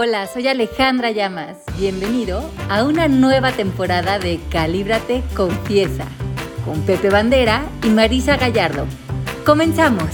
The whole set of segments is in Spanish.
Hola, soy Alejandra Llamas. Bienvenido a una nueva temporada de Calíbrate Confiesa con Pepe Bandera y Marisa Gallardo. ¡Comenzamos!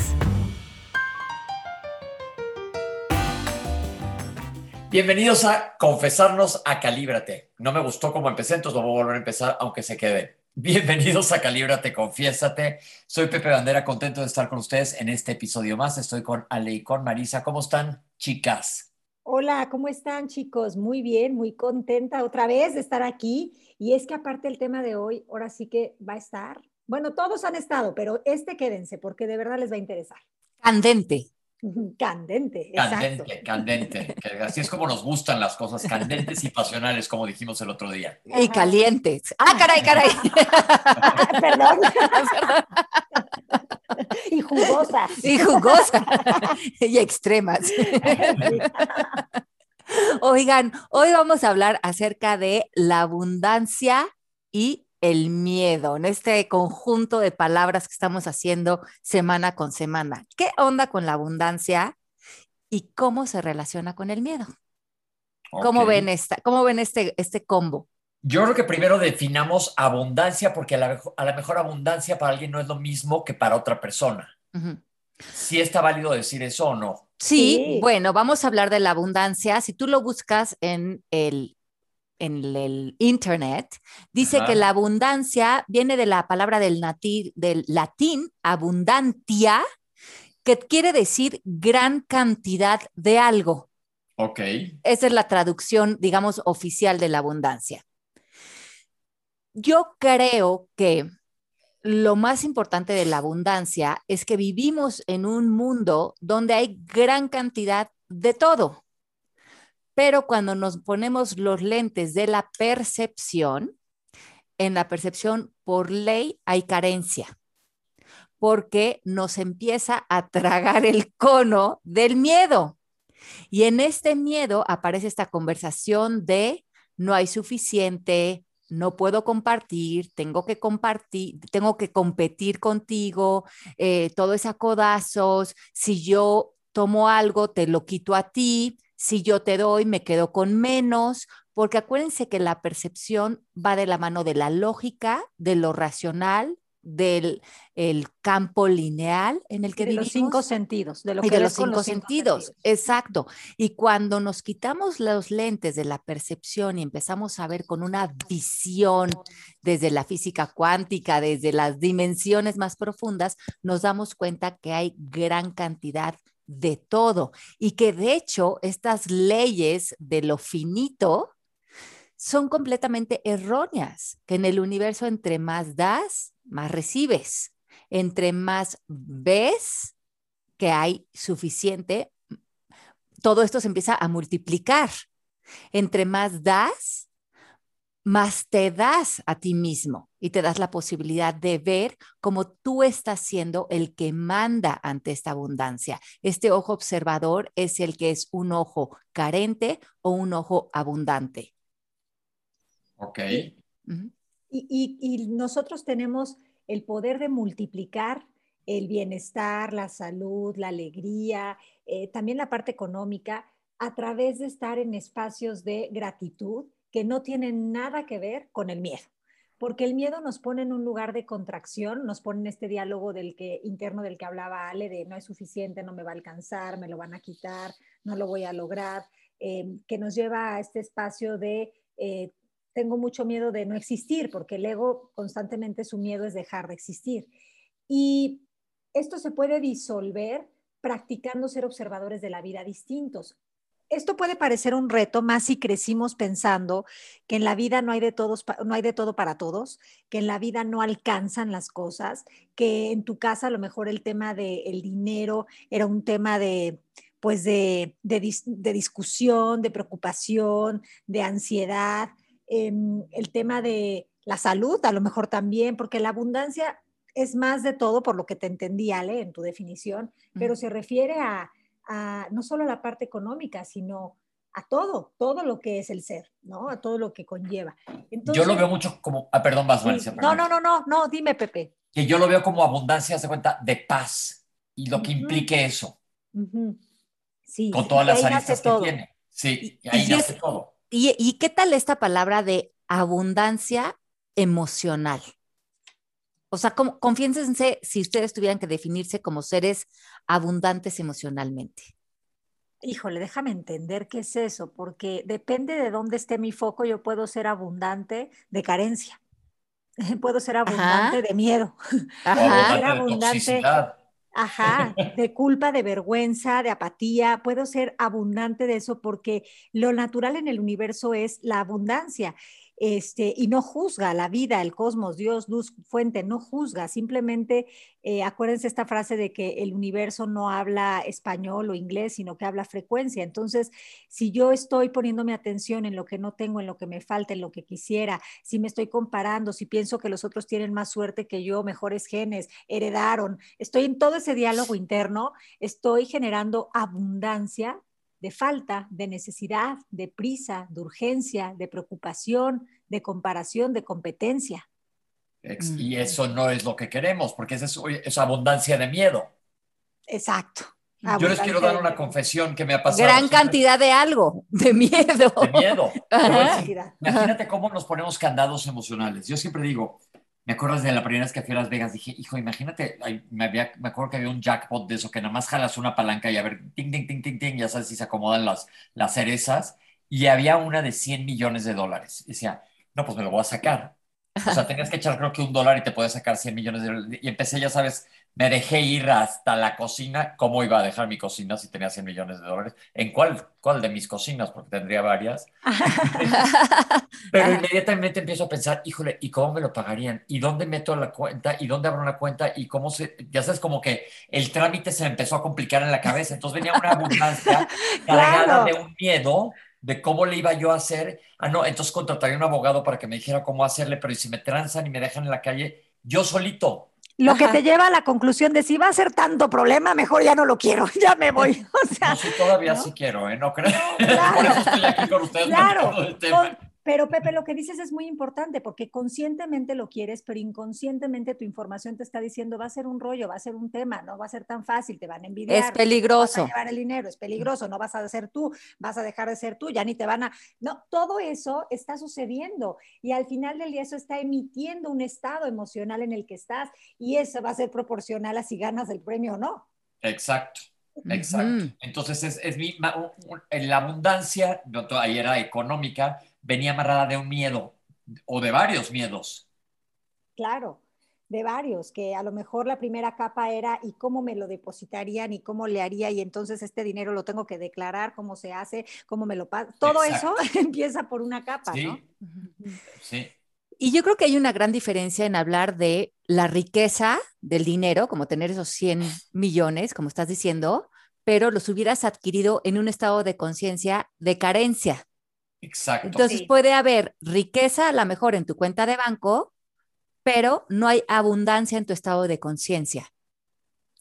Bienvenidos a Confesarnos a Calíbrate. No me gustó cómo empecé, entonces lo voy a volver a empezar, aunque se quede. Bienvenidos a Calíbrate, Confiésate. Soy Pepe Bandera, contento de estar con ustedes en este episodio más. Estoy con Ale y con Marisa. ¿Cómo están, chicas? Hola, ¿cómo están, chicos? Muy bien, muy contenta otra vez de estar aquí. Y es que aparte el tema de hoy, ahora sí que va a estar. Bueno, todos han estado, pero este quédense porque de verdad les va a interesar. Candente. Candente, Candente, candente. Así es como nos gustan las cosas, candentes y pasionales, como dijimos el otro día. Y calientes. Ah, caray, caray. Perdón. y jugosas. Y jugosas. y extremas. Oigan, hoy vamos a hablar acerca de la abundancia y el miedo, en este conjunto de palabras que estamos haciendo semana con semana. ¿Qué onda con la abundancia y cómo se relaciona con el miedo? ¿Cómo ven esta, cómo ven este, este combo? Yo creo que primero definamos abundancia, porque a la, mejor abundancia para alguien no es lo mismo que para otra persona. ¿Sí está válido decir eso o no? sí, bueno, vamos a hablar de la abundancia. Si tú lo buscas en el en el internet, dice que la abundancia viene de la palabra del, del latín abundantia, que quiere decir gran cantidad de algo. Ok. Esa es la traducción, digamos, oficial de la abundancia. Yo creo que lo más importante de la abundancia es que vivimos en un mundo donde hay gran cantidad de todo. Pero cuando nos ponemos los lentes de la percepción, en la percepción por ley hay carencia, porque nos empieza a tragar el cono del miedo. Y en este miedo aparece esta conversación de no hay suficiente, no puedo compartir, tengo que compartir, tengo que competir contigo, eh, todo es a codazos, si yo tomo algo, te lo quito a ti, si yo te doy, me quedo con menos, porque acuérdense que la percepción va de la mano de la lógica, de lo racional, del el campo lineal en el que de los cinco sentidos, de, lo que de los, cinco, sentidos. Exacto. Y cuando nos quitamos los lentes de la percepción y empezamos a ver con una visión desde la física cuántica, desde las dimensiones más profundas, nos damos cuenta que hay gran cantidad de todo y que de hecho estas leyes de lo finito son completamente erróneas, que en el universo entre más das, más recibes, entre más ves que hay suficiente, todo esto se empieza a multiplicar. Entre más das, más te das a ti mismo y te das la posibilidad de ver cómo tú estás siendo el que manda ante esta abundancia. Este ojo observador es el que es un ojo carente o un ojo abundante. Ok. Y, nosotros tenemos el poder de multiplicar el bienestar, la salud, la alegría, eh, también la parte económica, a través de estar en espacios de gratitud que no tienen nada que ver con el miedo, porque el miedo nos pone en un lugar de contracción, nos pone en este diálogo del que, interno del que hablaba Ale, de no es suficiente, no me va a alcanzar, me lo van a quitar, no lo voy a lograr, eh, que nos lleva a este espacio de eh, tengo mucho miedo de no existir, porque el ego constantemente su miedo es dejar de existir. Y esto se puede disolver practicando ser observadores de la vida distintos esto puede parecer un reto más si crecimos pensando que en la vida no hay de todos no hay de todo para todos, que en la vida no alcanzan las cosas, que en tu casa a lo mejor el tema del dinero era un tema de pues de, discusión, de preocupación, de ansiedad, em, el tema de la salud a lo mejor también, porque la abundancia es más de todo, por lo que te entendí, Ale, en tu definición, pero se refiere a no solo a la parte económica, sino a todo, todo lo que es el ser, ¿no? A todo lo que conlleva. yo lo veo mucho como, ah, perdón, vas, No, no, no, no, no, dime, Pepe. Que yo lo veo como abundancia, se cuenta, de paz y lo que implique eso. Sí. Con todas las aristas que tiene. Sí, y ahí nace todo. Y, ¿Y qué tal esta palabra de abundancia emocional? O sea, confiénsense si ustedes tuvieran que definirse como seres abundantes emocionalmente. Híjole, déjame entender qué es eso, porque depende de dónde esté mi foco, yo puedo ser abundante de carencia, puedo ser abundante de miedo, puedo ser abundante Ajá, de culpa, de vergüenza, de apatía. Puedo ser abundante de eso porque lo natural en el universo es la abundancia este, y no juzga la vida, el cosmos, Dios, luz, fuente, no juzga, simplemente eh, acuérdense esta frase de que el universo no habla español o inglés, sino que habla frecuencia. Entonces, si yo estoy poniendo mi atención en lo que no tengo, en lo que me falta, en lo que quisiera, si me estoy comparando, si pienso que los otros tienen más suerte que yo, mejores genes, heredaron, estoy en todo ese diálogo interno, estoy generando abundancia de falta, de necesidad, de prisa, de urgencia, de preocupación, de comparación, de competencia. Y eso no es lo que queremos, porque es, es abundancia de miedo. Exacto. Yo les quiero dar una confesión que me ha pasado. Gran cantidad de algo, de miedo. De miedo. Imagínate cómo nos ponemos candados emocionales. Yo siempre digo, me acuerdo de la primera vez que fui a Las Vegas, dije, hijo, imagínate, me, había, me acuerdo que había un jackpot de eso, que nada más jalas una palanca y a ver, ting, ting, ting, ting, ting, ya sabes si se acomodan las, las cerezas, y había una de 100 millones de dólares. Y decía, no, pues me lo voy a sacar. O sea, tenías que echar creo que un dólar y te puedes sacar 100 millones de dólares. Y empecé, ya sabes, me dejé ir hasta la cocina. ¿Cómo iba a dejar mi cocina si tenía 100 millones de dólares? ¿En cuál, cuál de mis cocinas? Porque tendría varias. Pero inmediatamente empiezo a pensar, híjole, ¿y cómo me lo pagarían? ¿Y dónde meto la cuenta? ¿Y dónde abro una cuenta? ¿Y cómo se...? Ya sabes, como que el trámite se me empezó a complicar en la cabeza. Entonces venía una abundancia cargada de un miedo de cómo le iba yo a hacer. Ah, no, entonces contrataría un abogado para que me dijera cómo hacerle, pero ¿y si me transan y me dejan en la calle? Yo solito lo que te lleva a la conclusión de si va a ser tanto problema, mejor ya no lo quiero, ya me voy. O sea, no, sí, todavía sí quiero, ¿eh? No creo. Por eso estoy aquí con ustedes. Claro, pero Pepe, lo que dices es muy importante porque conscientemente lo quieres, pero inconscientemente tu información te está diciendo va a ser un rollo, va a ser un tema, no va a ser tan fácil, te van a envidiar. Es peligroso. Vas a llevar el dinero, es peligroso, no vas a ser tú, vas a dejar de ser tú, ya ni te van a... No, todo eso está sucediendo y al final del día eso está emitiendo un estado emocional en el que estás y eso va a ser proporcional a si ganas el premio o no. Exacto. Exacto. Entonces, es, es mi, la abundancia, ahí era económica, venía amarrada de un miedo o de varios miedos. Claro, de varios, que a lo mejor la primera capa era y cómo me lo depositarían y cómo le haría y entonces este dinero lo tengo que declarar, cómo se hace, cómo me lo pago. Todo eso empieza por una capa, sí. ¿no? Sí. Y yo creo que hay una gran diferencia en hablar de la riqueza del dinero, como tener esos 100 millones, como estás diciendo, pero los hubieras adquirido en un estado de conciencia de carencia. Exacto. Entonces puede haber riqueza a lo mejor en tu cuenta de banco, pero no hay abundancia en tu estado de conciencia.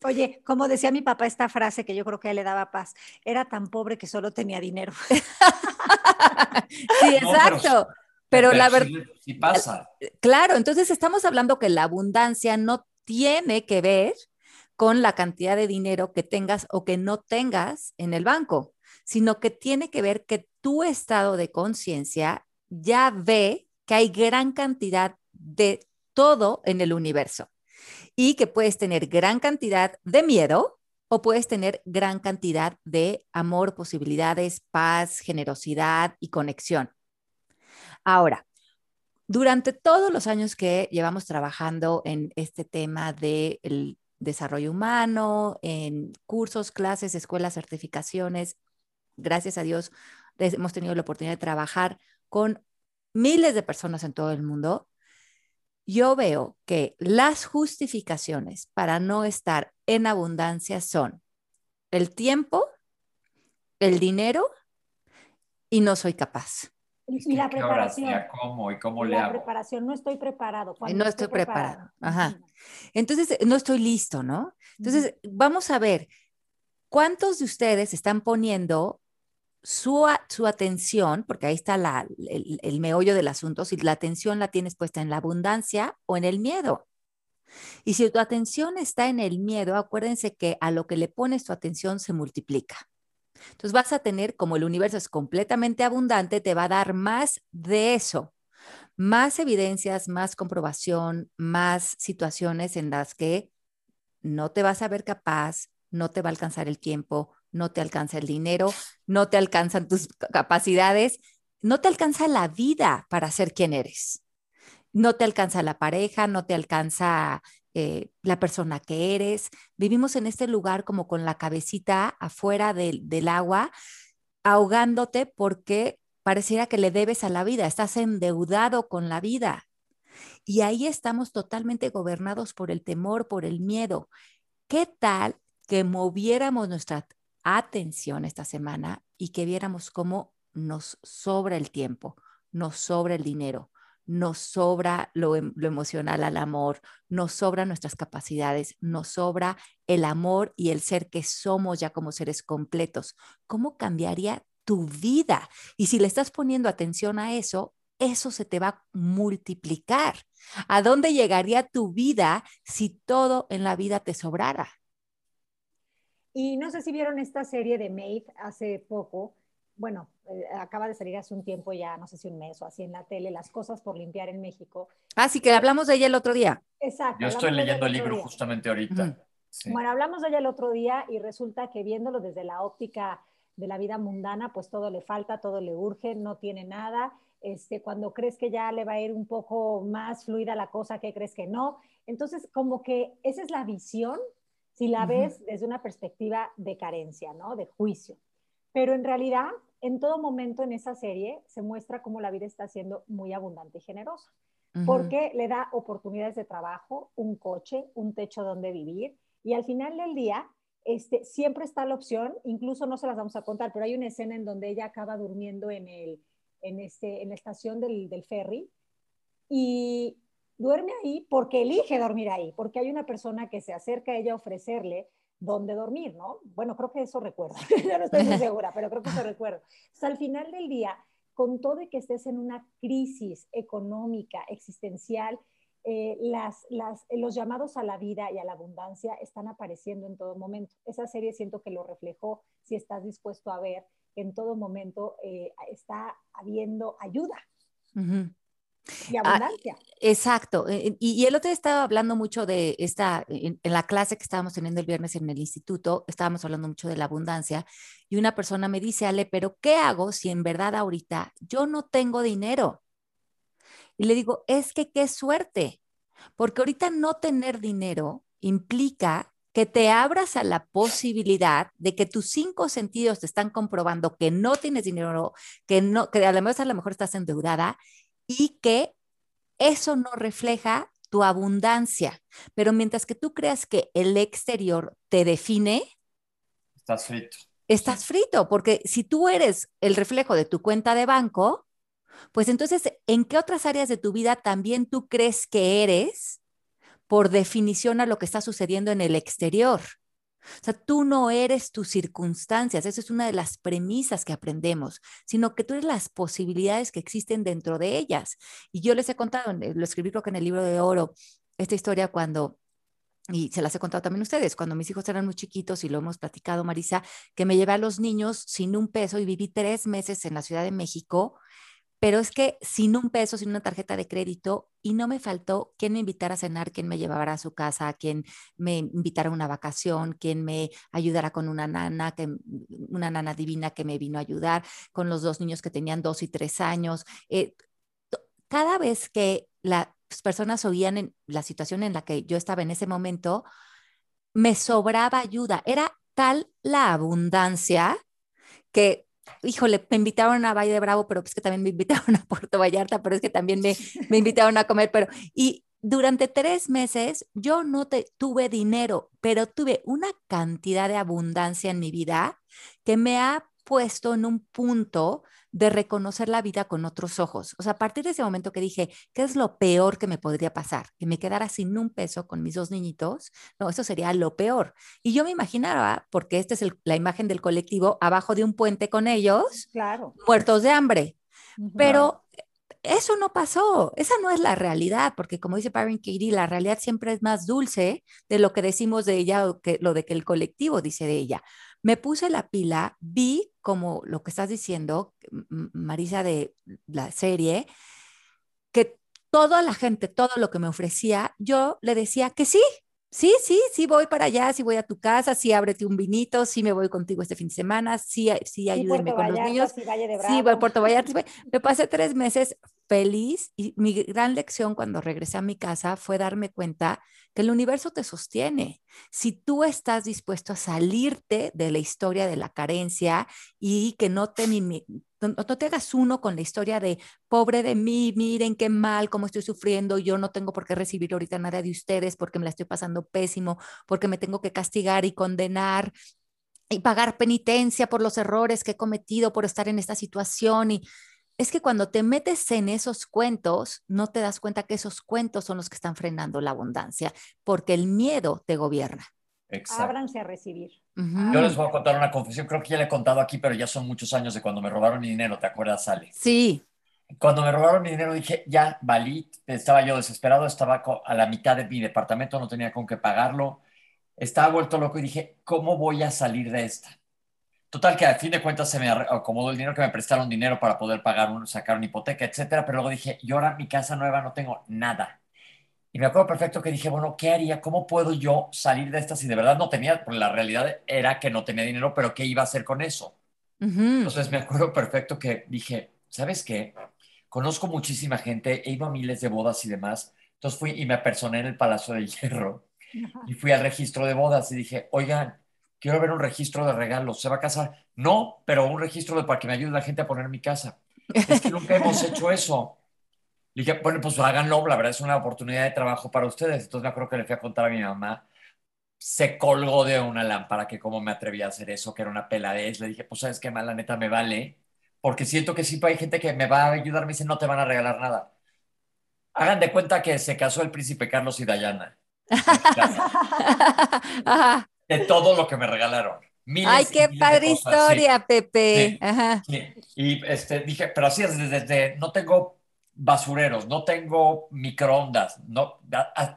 Oye, como decía mi papá esta frase que yo creo que le daba paz, era tan pobre que solo tenía dinero. sí, exacto. pero, la verdad... Sí, pasa. Claro, entonces estamos hablando que la abundancia no tiene que ver con la cantidad de dinero que tengas o que no tengas en el banco, sino que tiene que ver que tu estado de conciencia ya ve que hay gran cantidad de todo en el universo y que puedes tener gran cantidad de miedo o puedes tener gran cantidad de amor, posibilidades, paz, generosidad y conexión. Ahora, durante todos los años que llevamos trabajando en este tema del desarrollo humano, en cursos, clases, escuelas, certificaciones, gracias a Dios, hemos tenido la oportunidad de trabajar con miles de personas en todo el mundo, yo veo que las justificaciones para no estar en abundancia son el tiempo, el dinero y no soy capaz. Y, la preparación. ¿Cómo y cómo le la preparación, no estoy preparado. no estoy preparado. Ajá. Entonces, no estoy listo, ¿no? Entonces, vamos a ver, ¿cuántos de ustedes están poniendo su, su atención, porque ahí está el, el meollo del asunto, si la atención la tienes puesta en la abundancia o en el miedo. Y si tu atención está en el miedo, acuérdense que a lo que le pones tu atención se multiplica. Entonces vas a tener, como el universo es completamente abundante, te va a dar más de eso, más evidencias, más comprobación, más situaciones en las que no te vas a ver capaz, no te va a alcanzar el tiempo, no te alcanza el dinero, no te alcanzan tus capacidades, no te alcanza la vida para ser quien eres. No te alcanza la pareja, no te alcanza eh, la persona que eres. Vivimos en este lugar como con la cabecita afuera del, del agua, ahogándote porque pareciera que le debes a la vida, estás endeudado con la vida. Y ahí estamos totalmente gobernados por el temor, por el miedo. ¿Qué tal que moviéramos nuestra atención esta semana y que viéramos cómo nos sobra el tiempo, nos sobra el dinero, nos sobra lo, em, emocional al amor, nos sobra nuestras capacidades, nos sobra el amor y el ser que somos ya como seres completos. ¿Cómo cambiaría tu vida? Y si le estás poniendo atención a eso, eso se te va a multiplicar. ¿A dónde llegaría tu vida si todo en la vida te sobrara? Y no sé si vieron esta serie de Maid hace poco, bueno, eh, acaba de salir hace un tiempo ya, no sé si un mes o así en la tele, Las cosas por limpiar en México. Ah, sí, que hablamos de ella el otro día. Exacto. Yo estoy leyendo el libro justamente ahorita. Sí. Bueno, hablamos de ella el otro día y resulta que viéndolo desde la óptica de la vida mundana, pues todo le falta, todo le urge, no tiene nada. Este, cuando crees que ya le va a ir un poco más fluida la cosa, que crees que no. Entonces, como que esa es la visión si la uh -huh. ves desde una perspectiva de carencia, ¿no? De juicio. Pero en realidad, en todo momento en esa serie se muestra cómo la vida está siendo muy abundante y generosa, uh -huh. porque le da oportunidades de trabajo, un coche, un techo donde vivir, y al final del día, este, siempre está la opción, incluso no se las vamos a contar, pero hay una escena en donde ella acaba durmiendo en, el, en, este, en la estación del, del ferry y duerme ahí porque elige dormir ahí, porque hay una persona que se acerca a ella a ofrecerle dónde dormir, ¿no? Bueno, creo que eso recuerdo, yo no estoy muy segura, pero creo que eso recuerdo. O sea, al final del día, con todo y que estés en una crisis económica, existencial, eh, las, las, los llamados a la vida y a la abundancia están apareciendo en todo momento. Esa serie siento que lo reflejó, si estás dispuesto a ver, en todo momento eh, está habiendo ayuda. Uh -huh. Y abundancia. Ah, exacto. Y, y, el otro día estaba hablando mucho de esta, en, en, la clase que estábamos teniendo el viernes en el instituto, estábamos hablando mucho de la abundancia y una persona me dice, Ale, pero ¿qué hago si en verdad ahorita yo no tengo dinero? Y le digo, es que qué suerte, porque ahorita no tener dinero implica que te abras a la posibilidad de que tus cinco sentidos te están comprobando que no tienes dinero, que no, que además a lo mejor estás endeudada y que eso no refleja tu abundancia. Pero mientras que tú creas que el exterior te define, estás frito. Estás frito, porque si tú eres el reflejo de tu cuenta de banco, pues entonces, ¿en qué otras áreas de tu vida también tú crees que eres por definición a lo que está sucediendo en el exterior? O sea, tú no eres tus circunstancias, esa es una de las premisas que aprendemos, sino que tú eres las posibilidades que existen dentro de ellas. Y yo les he contado, lo escribí creo que en el libro de oro, esta historia cuando y se las he contado también a ustedes, cuando mis hijos eran muy chiquitos y lo hemos platicado, Marisa, que me llevé a los niños sin un peso y viví tres meses en la Ciudad de México pero es que sin un peso, sin una tarjeta de crédito, y no me faltó quien me invitara a cenar, quien me llevara a su casa, quien me invitara a una vacación, quien me ayudara con una nana, que, una nana divina que me vino a ayudar, con los dos niños que tenían dos y tres años. Eh, cada vez que las personas oían en la situación en la que yo estaba en ese momento, me sobraba ayuda. Era tal la abundancia que híjole, me invitaron a Valle de Bravo, pero es que también me invitaron a Puerto Vallarta, pero es que también me, me invitaron a comer, pero y durante tres meses yo no tuve dinero, pero tuve una cantidad de abundancia en mi vida que me ha puesto en un punto de reconocer la vida con otros ojos. O sea, a partir de ese momento que dije, ¿qué es lo peor que me podría pasar? Que me quedara sin un peso con mis dos niñitos. No, eso sería lo peor. Y yo me imaginaba, porque esta es el, la imagen del colectivo, abajo de un puente con ellos, claro. muertos de hambre. Uh -huh. Pero eso no pasó, esa no es la realidad, porque como dice Byron Katie, la realidad siempre es más dulce de lo que decimos de ella o que lo de que el colectivo dice de ella. Me puse la pila, vi como lo que estás diciendo, Marisa, de la serie, que toda la gente, todo lo que me ofrecía, yo le decía que sí, Sí, sí, sí voy para allá, sí voy a tu casa, sí ábrete un vinito, sí me voy contigo este fin de semana, sí, sí ayúdenme con los niños. Sí, voy a Puerto Vallarta. Me pasé tres meses feliz y mi gran lección cuando regresé a mi casa fue darme cuenta que el universo te sostiene. Si tú estás dispuesto a salirte de la historia de la carencia y que no te, no, te hagas uno con la historia de pobre de mí, miren qué mal, cómo estoy sufriendo, yo no tengo por qué recibir ahorita nada de ustedes porque me la estoy pasando pésimo, porque me tengo que castigar y condenar y pagar penitencia por los errores que he cometido por estar en esta situación y es que cuando te metes en esos cuentos, no te das cuenta que esos cuentos son los que están frenando la abundancia, porque el miedo te gobierna. Exacto. Ábranse a recibir. Yo les voy a contar una confesión, creo que ya le he contado aquí, pero ya son muchos años de cuando me robaron mi dinero, ¿te acuerdas, Sale? Sí. Cuando me robaron mi dinero dije, ya, valí, estaba yo desesperado, estaba a la mitad de mi departamento, no tenía con qué pagarlo, estaba vuelto loco y dije, ¿cómo voy a salir de esta? Total, que a fin de cuentas se me acomodó el dinero que me prestaron dinero para poder pagar, sacar una hipoteca, etcétera, pero luego dije, yo ahora mi casa nueva no tengo nada y me acuerdo perfecto que dije, bueno, ¿qué haría? ¿Cómo puedo yo salir de esta si de verdad no tenía? Porque la realidad era que no tenía dinero, pero ¿qué iba a hacer con eso? Entonces me acuerdo perfecto que dije, ¿sabes qué? Conozco muchísima gente, he ido a miles de bodas y demás. Entonces fui y me apersoné en el Palacio de Hierro y fui al registro de bodas y dije, oigan, quiero ver un registro de regalos, ¿se va a casar? No, pero un registro de para que me ayude la gente a poner mi casa. Es que nunca hemos hecho eso. Le dije, bueno, pues háganlo, la verdad es una oportunidad de trabajo para ustedes. Entonces me acuerdo que le fui a contar a mi mamá, se colgó de una lámpara, que cómo me atrevía a hacer eso, que era una peladez. Le dije, pues sabes qué, mal, la neta me vale, porque siento que sí hay gente que me va a ayudar, me dice, no te van a regalar nada. Hagan de cuenta que se casó el príncipe Carlos y Dayana. de todo lo que me regalaron. Ay, qué padre historia, Pepe. Y este, dije, pero así es, desde, no tengo basureros, no tengo microondas, no,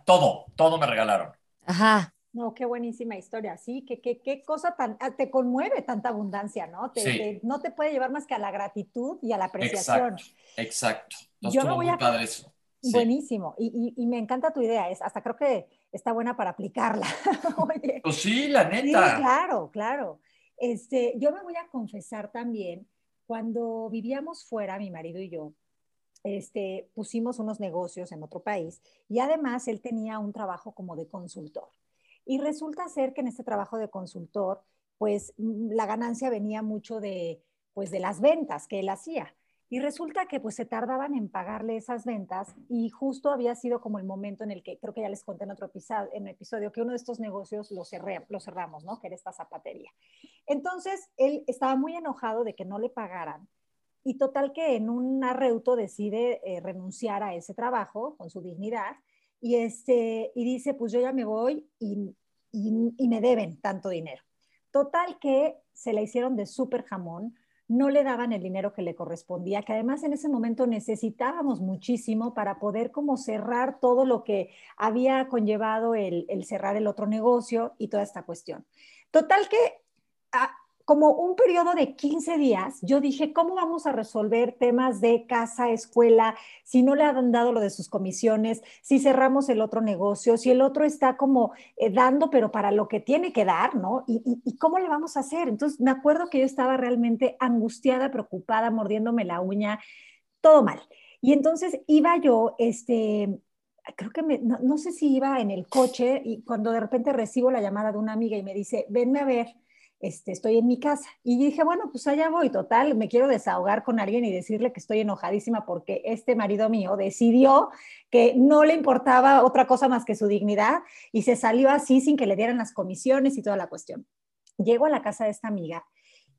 todo, todo me regalaron. Ajá. No, qué buenísima historia, sí, qué, qué, qué cosa tan, ah, te conmueve tanta abundancia, ¿no? Te, no te puede llevar más que a la gratitud y a la apreciación. Exacto, exacto. Yo no voy a... padre eso. Buenísimo, y, y, me encanta tu idea, es, hasta creo que está buena para aplicarla. Pues sí, la neta. Sí, claro, claro. Este, yo me voy a confesar también, cuando vivíamos fuera, mi marido y yo, este, pusimos unos negocios en otro país y además él tenía un trabajo como de consultor. Y resulta ser que en este trabajo de consultor, pues mm, la ganancia venía mucho de, pues, de las ventas que él hacía. Y resulta que pues se tardaban en pagarle esas ventas y justo había sido como el momento en el que, creo que ya les conté en otro episodio, en episodio que uno de estos negocios lo cerramos, ¿no? Que era esta zapatería. Entonces, él estaba muy enojado de que no le pagaran y total que en un arreuto decide eh, renunciar a ese trabajo con su dignidad y, este, y dice, pues yo ya me voy y, y, me deben tanto dinero. Total que se la hicieron de súper jamón, no le daban el dinero que le correspondía, que además en ese momento necesitábamos muchísimo para poder como cerrar todo lo que había conllevado el, el cerrar el otro negocio y toda esta cuestión. Total que ah, como un periodo de 15 días, yo dije, ¿cómo vamos a resolver temas de casa, escuela, si no le han dado lo de sus comisiones, si cerramos el otro negocio, si el otro está como eh, dando, pero para lo que tiene que dar, ¿no? ¿Y, cómo le vamos a hacer? Entonces, me acuerdo que yo estaba realmente angustiada, preocupada, mordiéndome la uña, todo mal. Y entonces iba yo, este, creo que no sé si iba en el coche y cuando de repente recibo la llamada de una amiga y me dice, venme a ver este, estoy en mi casa. Y dije, bueno, pues allá voy, total, me quiero desahogar con alguien y decirle que estoy enojadísima porque este marido mío decidió que no le importaba otra cosa más que su dignidad y se salió así sin que le dieran las comisiones y toda la cuestión. Llego a la casa de esta amiga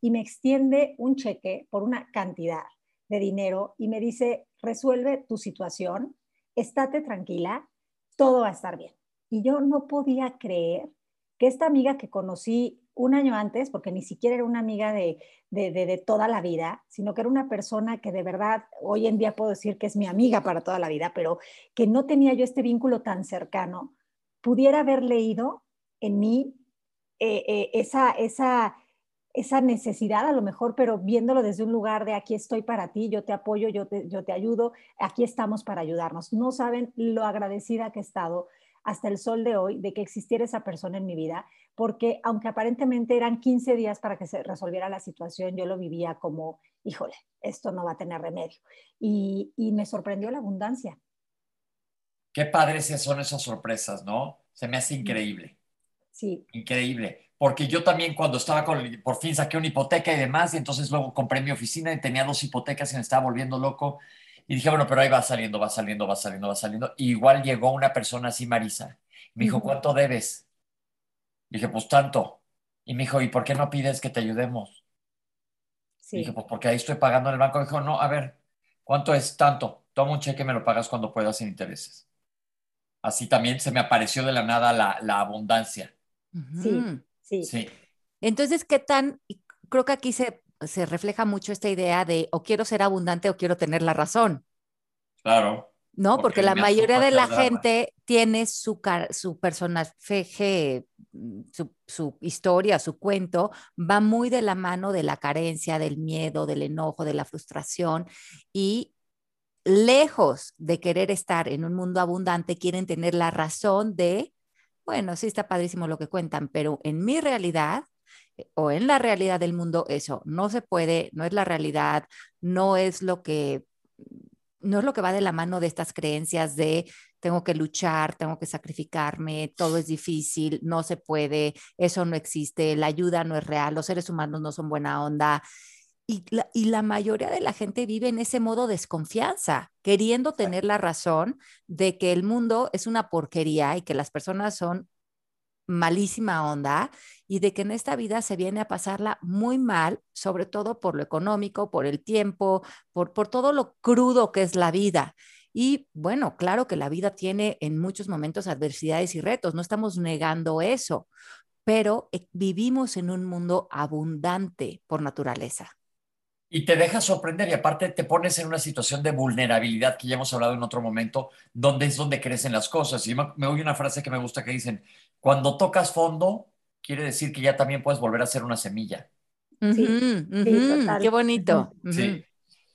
y me extiende un cheque por una cantidad de dinero y me dice, resuelve tu situación, estate tranquila, todo va a estar bien. Y yo no podía creer que esta amiga que conocí un año antes, porque ni siquiera era una amiga de, de, toda la vida, sino que era una persona que de verdad, hoy en día puedo decir que es mi amiga para toda la vida, pero que no tenía yo este vínculo tan cercano, pudiera haber leído en mí eh, eh, esa, esa, esa necesidad a lo mejor, pero viéndolo desde un lugar de aquí estoy para ti, yo te apoyo, yo te, yo te ayudo, aquí estamos para ayudarnos. No saben lo agradecida que he estado hasta el sol de hoy de que existiera esa persona en mi vida, porque aunque aparentemente eran 15 días para que se resolviera la situación, yo lo vivía como, híjole, esto no va a tener remedio. Y, y me sorprendió la abundancia. Qué padres son esas sorpresas, ¿no? Se me hace increíble. Sí. Increíble. Porque yo también cuando estaba con, por fin saqué una hipoteca y demás, y entonces luego compré mi oficina y tenía dos hipotecas y me estaba volviendo loco. Y dije, bueno, pero ahí va saliendo, va saliendo, va saliendo, va saliendo. Y igual llegó una persona así, Marisa. Me dijo, ¿cuánto debes? Dije, pues tanto. Y me dijo, ¿y por qué no pides que te ayudemos? Sí. dije, pues porque ahí estoy pagando en el banco. Me dijo, no, a ver, ¿cuánto es tanto? Toma un cheque y me lo pagas cuando puedas sin intereses. Así también se me apareció de la nada la, abundancia. Sí, sí. Sí. Entonces, ¿qué tan? Creo que aquí se se refleja mucho esta idea de o quiero ser abundante o quiero tener la razón. Claro. ¿No? Porque, la mayoría de la gente tiene su, su personaje, su, su historia, su cuento, va muy de la mano de la carencia, del miedo, del enojo, de la frustración y lejos de querer estar en un mundo abundante, quieren tener la razón de, bueno, sí está padrísimo lo que cuentan, pero en mi realidad o en la realidad del mundo eso no se puede, no es la realidad, no es lo que no es lo que va de la mano de estas creencias de tengo que luchar, tengo que sacrificarme, todo es difícil, no se puede, eso no existe, la ayuda no es real, los seres humanos no son buena onda. Y la, y la mayoría de la gente vive en ese modo de desconfianza, queriendo tener la razón de que el mundo es una porquería y que las personas son malísima onda y de que en esta vida se viene a pasarla muy mal, sobre todo por lo económico, por el tiempo, por, por todo lo crudo que es la vida. Y bueno, claro que la vida tiene en muchos momentos adversidades y retos, no estamos negando eso, pero eh, vivimos en un mundo abundante por naturaleza. Y te deja sorprender y aparte te pones en una situación de vulnerabilidad que ya hemos hablado en otro momento, donde es donde crecen las cosas. Y me, me oye una frase que me gusta que dicen, cuando tocas fondo, quiere decir que ya también puedes volver a ser una semilla. Sí, Qué bonito. Sí.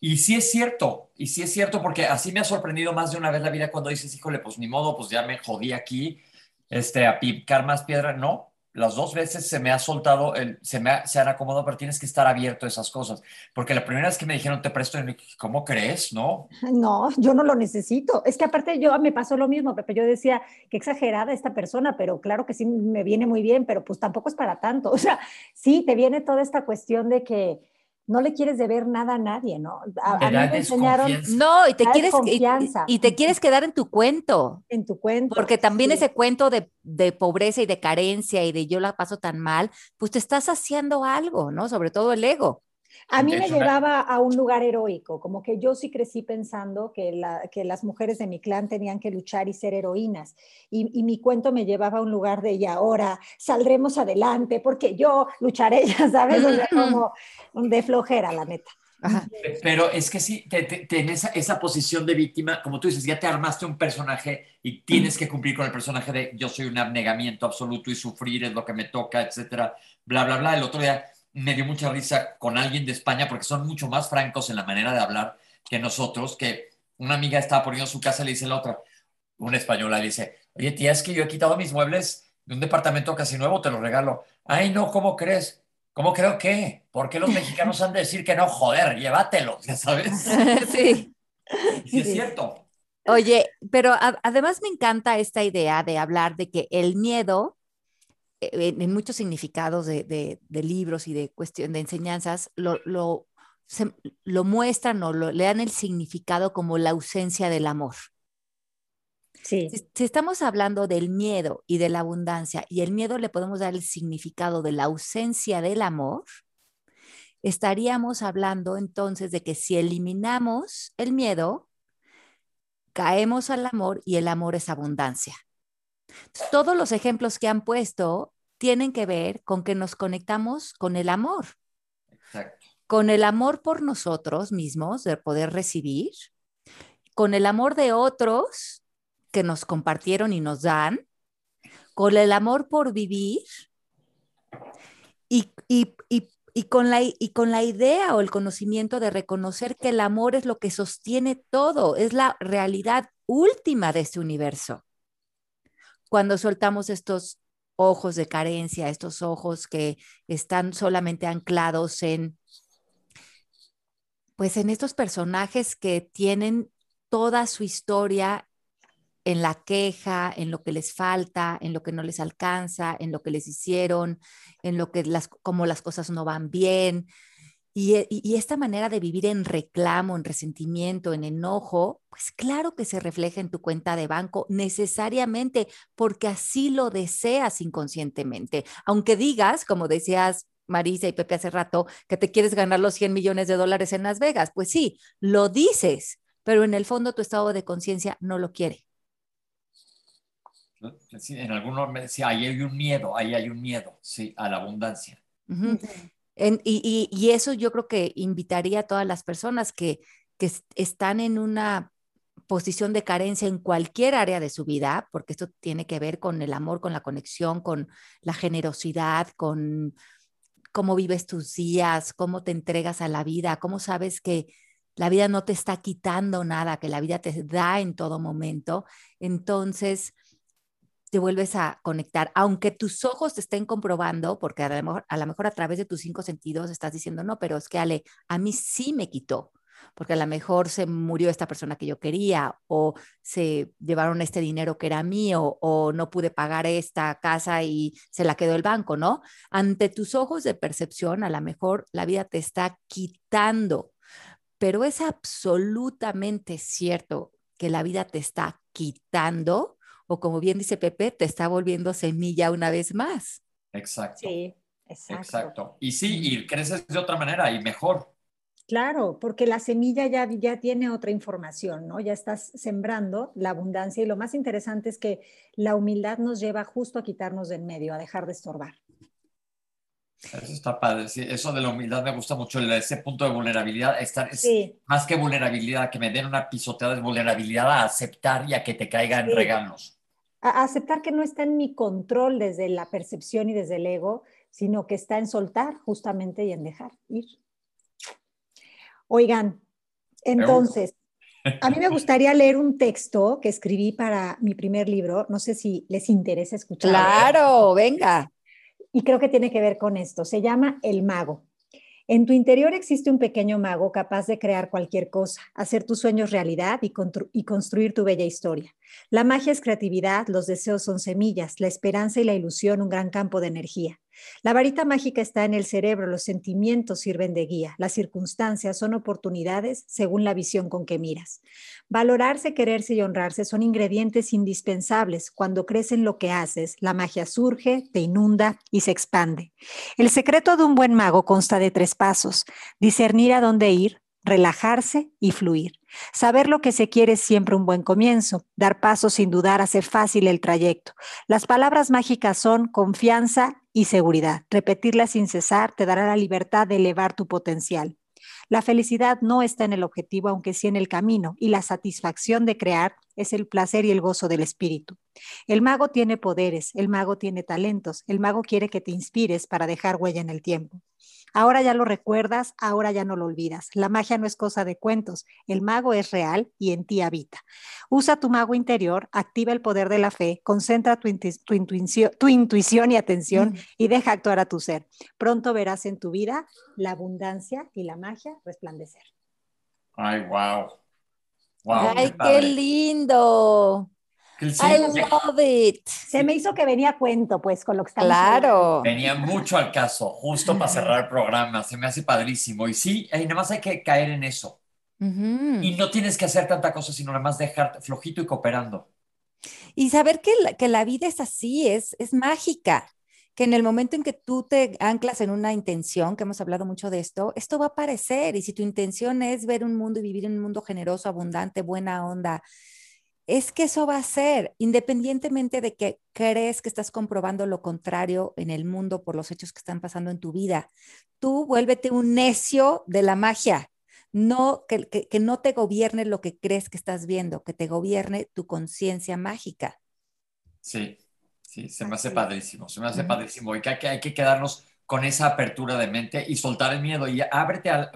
Y sí es cierto, y sí es cierto, porque así me ha sorprendido más de una vez la vida cuando dices, híjole, pues ni modo, pues ya me jodí aquí, este, a picar más piedra. No, las dos veces se me ha soltado, el, se me se han acomodado, pero tienes que estar abierto a esas cosas. Porque la primera vez que me dijeron te presto, ¿cómo crees? No. No, yo no lo necesito. Es que aparte yo me pasó lo mismo, Pepe. Yo decía, qué exagerada esta persona, pero claro que sí me viene muy bien, pero pues tampoco es para tanto. O sea, sí, te viene toda esta cuestión de que no le quieres deber nada a nadie, ¿no? A, mí me enseñaron. No, y te, quieres, y, te quieres quedar en tu cuento. En tu cuento. Porque también ese cuento de, de, pobreza y de carencia y de yo la paso tan mal, pues te estás haciendo algo, ¿no? Sobre todo el ego. A mí me llevaba a un lugar heroico, como que yo sí crecí pensando que, las mujeres de mi clan tenían que luchar y ser heroínas. Y, mi cuento me llevaba a un lugar de, y ahora saldremos adelante porque yo lucharé, ya sabes, o sea, como de flojera, la neta. Pero es que sí, te, en esa, esa, posición de víctima, como tú dices, ya te armaste un personaje y tienes que cumplir con el personaje de yo soy un abnegamiento absoluto y sufrir es lo que me toca, etcétera, bla, bla, bla. El otro día me dio mucha risa con alguien de España porque son mucho más francos en la manera de hablar que nosotros, que una amiga estaba poniendo su casa y le dice la otra, una española le dice, oye tía, es que yo he quitado mis muebles de un departamento casi nuevo, te los regalo. Ay, no, ¿cómo crees? ¿Cómo creo que? ¿Por qué los mexicanos han de decir que no? Joder, llévatelos, ya sabes. Sí. Sí, es cierto. Oye, pero además me encanta esta idea de hablar de que el miedo eh, en, muchos significados de, libros y de cuestión de enseñanzas, lo, lo, muestran o le dan el significado como la ausencia del amor. Sí. Si, estamos hablando del miedo y de la abundancia y el miedo le podemos dar el significado de la ausencia del amor, estaríamos hablando entonces de que si eliminamos el miedo, caemos al amor y el amor es abundancia. Todos los ejemplos que han puesto tienen que ver con que nos conectamos con el amor. Con el amor por nosotros mismos, de poder recibir, con el amor de otros que nos compartieron y nos dan, con el amor por vivir y, y con, la, y con la idea o el conocimiento de reconocer que el amor es lo que sostiene todo, es la realidad última de este universo. Cuando soltamos estos ojos de carencia, estos ojos que están solamente anclados en, pues en estos personajes que tienen toda su historia en la queja, en lo que les falta, en lo que no les alcanza, en lo que les hicieron, en lo que las, como las cosas no van bien. Y, y, esta manera de vivir en reclamo, en resentimiento, en enojo, pues claro que se refleja en tu cuenta de banco necesariamente porque así lo deseas inconscientemente. Aunque digas, como decías Marisa y Pepe hace rato, que te quieres ganar los 100 millones de dólares en Las Vegas, pues sí, lo dices, pero en el fondo tu estado de conciencia no lo quiere. en algunos sí, ahí hay un miedo, ahí hay un miedo, sí, a la abundancia y, eso yo creo que invitaría a todas las personas que, están en una posición de carencia en cualquier área de su vida, porque esto tiene que ver con el amor, con la conexión, con la generosidad, con cómo vives tus días, cómo te entregas a la vida, cómo sabes que la vida no te está quitando nada, que la vida te da en todo momento. Entonces, te vuelves a conectar, aunque tus ojos te estén comprobando, porque a lo, mejor, a lo mejor a través de tus cinco sentidos estás diciendo, no, pero es que Ale, a mí sí me quitó, porque a lo mejor se murió esta persona que yo quería, o se llevaron este dinero que era mío, o no pude pagar esta casa y se la quedó el banco, ¿no? Ante tus ojos de percepción, a lo mejor la vida te está quitando, pero es absolutamente cierto que la vida te está quitando o como bien dice Pepe, te está volviendo semilla una vez más. Exacto. Sí, exacto. Exacto. Y sí, y creces de otra manera y mejor. Claro, porque la semilla ya, ya tiene otra información, ¿no? Ya estás sembrando la abundancia y lo más interesante es que la humildad nos lleva justo a quitarnos del medio, a dejar de estorbar. Eso está padre. Sí, eso de la humildad me gusta mucho, ese punto de vulnerabilidad. Estar, es Más que vulnerabilidad, que me den una pisoteada, es vulnerabilidad a aceptar y a que te caigan regalos a aceptar que no está en mi control desde la percepción y desde el ego, sino que está en soltar justamente y en dejar ir. Oigan, entonces, a mí me gustaría leer un texto que escribí para mi primer libro. No sé si les interesa escuchar. Claro, venga. Y creo que tiene que ver con esto. Se llama El Mago. En tu interior existe un pequeño mago capaz de crear cualquier cosa, hacer tus sueños realidad y, y, construir tu bella historia. La magia es creatividad, los deseos son semillas, la esperanza y la ilusión un gran campo de energía. La varita mágica está en el cerebro, los sentimientos sirven de guía, las circunstancias son oportunidades según la visión con que miras. Valorarse, quererse y honrarse son ingredientes indispensables. Cuando crees en lo que haces, la magia surge, te inunda y se expande. El secreto de un buen mago consta de tres pasos. Discernir a dónde ir, relajarse y fluir. Saber lo que se quiere es siempre un buen comienzo. Dar pasos sin dudar hace fácil el trayecto. Las palabras mágicas son confianza y seguridad. Repetirlas sin cesar te dará la libertad de elevar tu potencial. La felicidad no está en el objetivo, aunque sí en el camino, y la satisfacción de crear es el placer y el gozo del espíritu. El mago tiene poderes, el mago tiene talentos, el mago quiere que te inspires para dejar huella en el tiempo. Ahora ya lo recuerdas, ahora ya no lo olvidas. La magia no es cosa de cuentos, el mago es real y en ti habita. Usa tu mago interior, activa el poder de la fe, concentra tu, intuición, y atención y deja actuar a tu ser. Pronto verás en tu vida la abundancia y la magia resplandecer. Ay, wow. wow Ay, qué lindo. I love it. Se me hizo que venía cuento, pues, con lo que estamos Claro. Venía mucho al caso, justo para cerrar el programa. Se me hace padrísimo. Y sí, y nada más hay que caer en eso. Y no tienes que hacer tanta cosa, sino nada más dejar flojito y cooperando. Y saber que la, que la vida es así, es, es mágica que en el momento en que tú te anclas en una intención, que hemos hablado mucho de esto, esto va a aparecer. Y si tu intención es ver un mundo y vivir en un mundo generoso, abundante, buena onda, es que eso va a ser, independientemente de que crees que estás comprobando lo contrario en el mundo por los hechos que están pasando en tu vida. Tú vuélvete un necio de la magia, no que, que, no te gobierne lo que crees que estás viendo, que te gobierne tu conciencia mágica. Sí, sí, se me hace padrísimo, se me hace padrísimo y que hay, que hay que quedarnos con esa apertura de mente y soltar el miedo y ábrete a,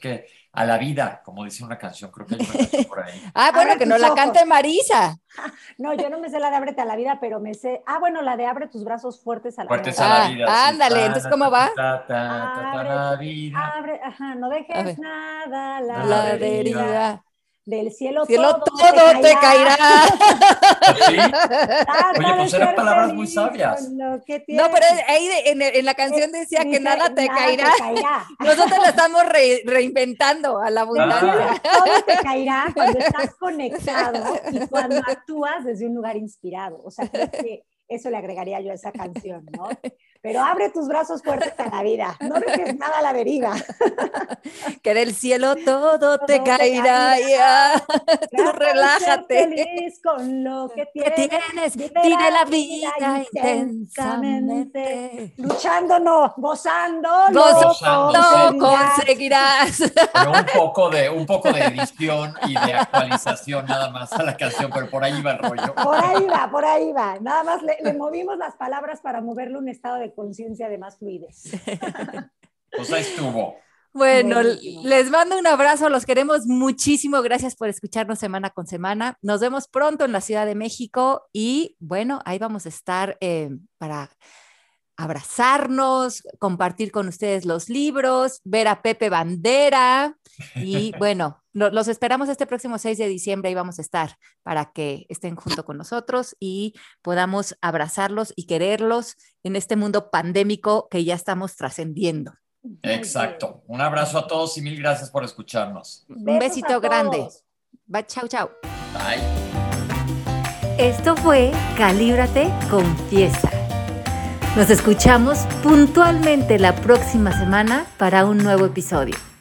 que a la vida, como dice una canción, creo que hay una canción por ahí. ah, bueno, que no la cante Marisa. No, yo no me sé la de ábrete a la vida, pero me sé, ah, bueno, la de abre tus brazos fuertes a la fuertes vida. a la vida. Ah, ándale, entonces, ¿cómo va? Abre, abre, ajá, no dejes nada la, la deriva del cielo, cielo todo, te caerá. ¿Sí? Oye, pues eran palabras muy sabias. No, pero ahí en, la canción decía que nada, te, caerá. Nosotros la estamos reinventando a la abundancia. Todo te caerá cuando estás conectado y cuando actúas desde un lugar inspirado. O sea, creo que eso le agregaría yo a esa canción, ¿no? Pero abre tus brazos fuertes a la vida, no dejes nada a la deriva. Que del cielo todo, te caerá, ya. Tú relájate. Feliz con lo que tienes. Vive la vida, intensamente. Luchando no, gozando, no, conseguirás. un poco, de, un poco de edición y de actualización nada más a la canción, pero por ahí va el rollo. Por ahí va, por ahí va. Nada más le, le movimos las palabras para moverle un estado de conciencia de más fluidez. pues ahí estuvo. Bueno, les mando un abrazo, los queremos muchísimo, gracias por escucharnos semana con semana. Nos vemos pronto en la Ciudad de México y bueno, ahí vamos a estar eh, para abrazarnos, compartir con ustedes los libros, ver a Pepe Bandera y bueno, los esperamos este próximo 6 de diciembre y vamos a estar para que estén junto con nosotros y podamos abrazarlos y quererlos en este mundo pandémico que ya estamos trascendiendo. Exacto. Un abrazo a todos y mil gracias por escucharnos. Un besito grande. Bye, chao, chao. Bye. Esto fue Calíbrate, confiesa. Nos escuchamos puntualmente la próxima semana para un nuevo episodio.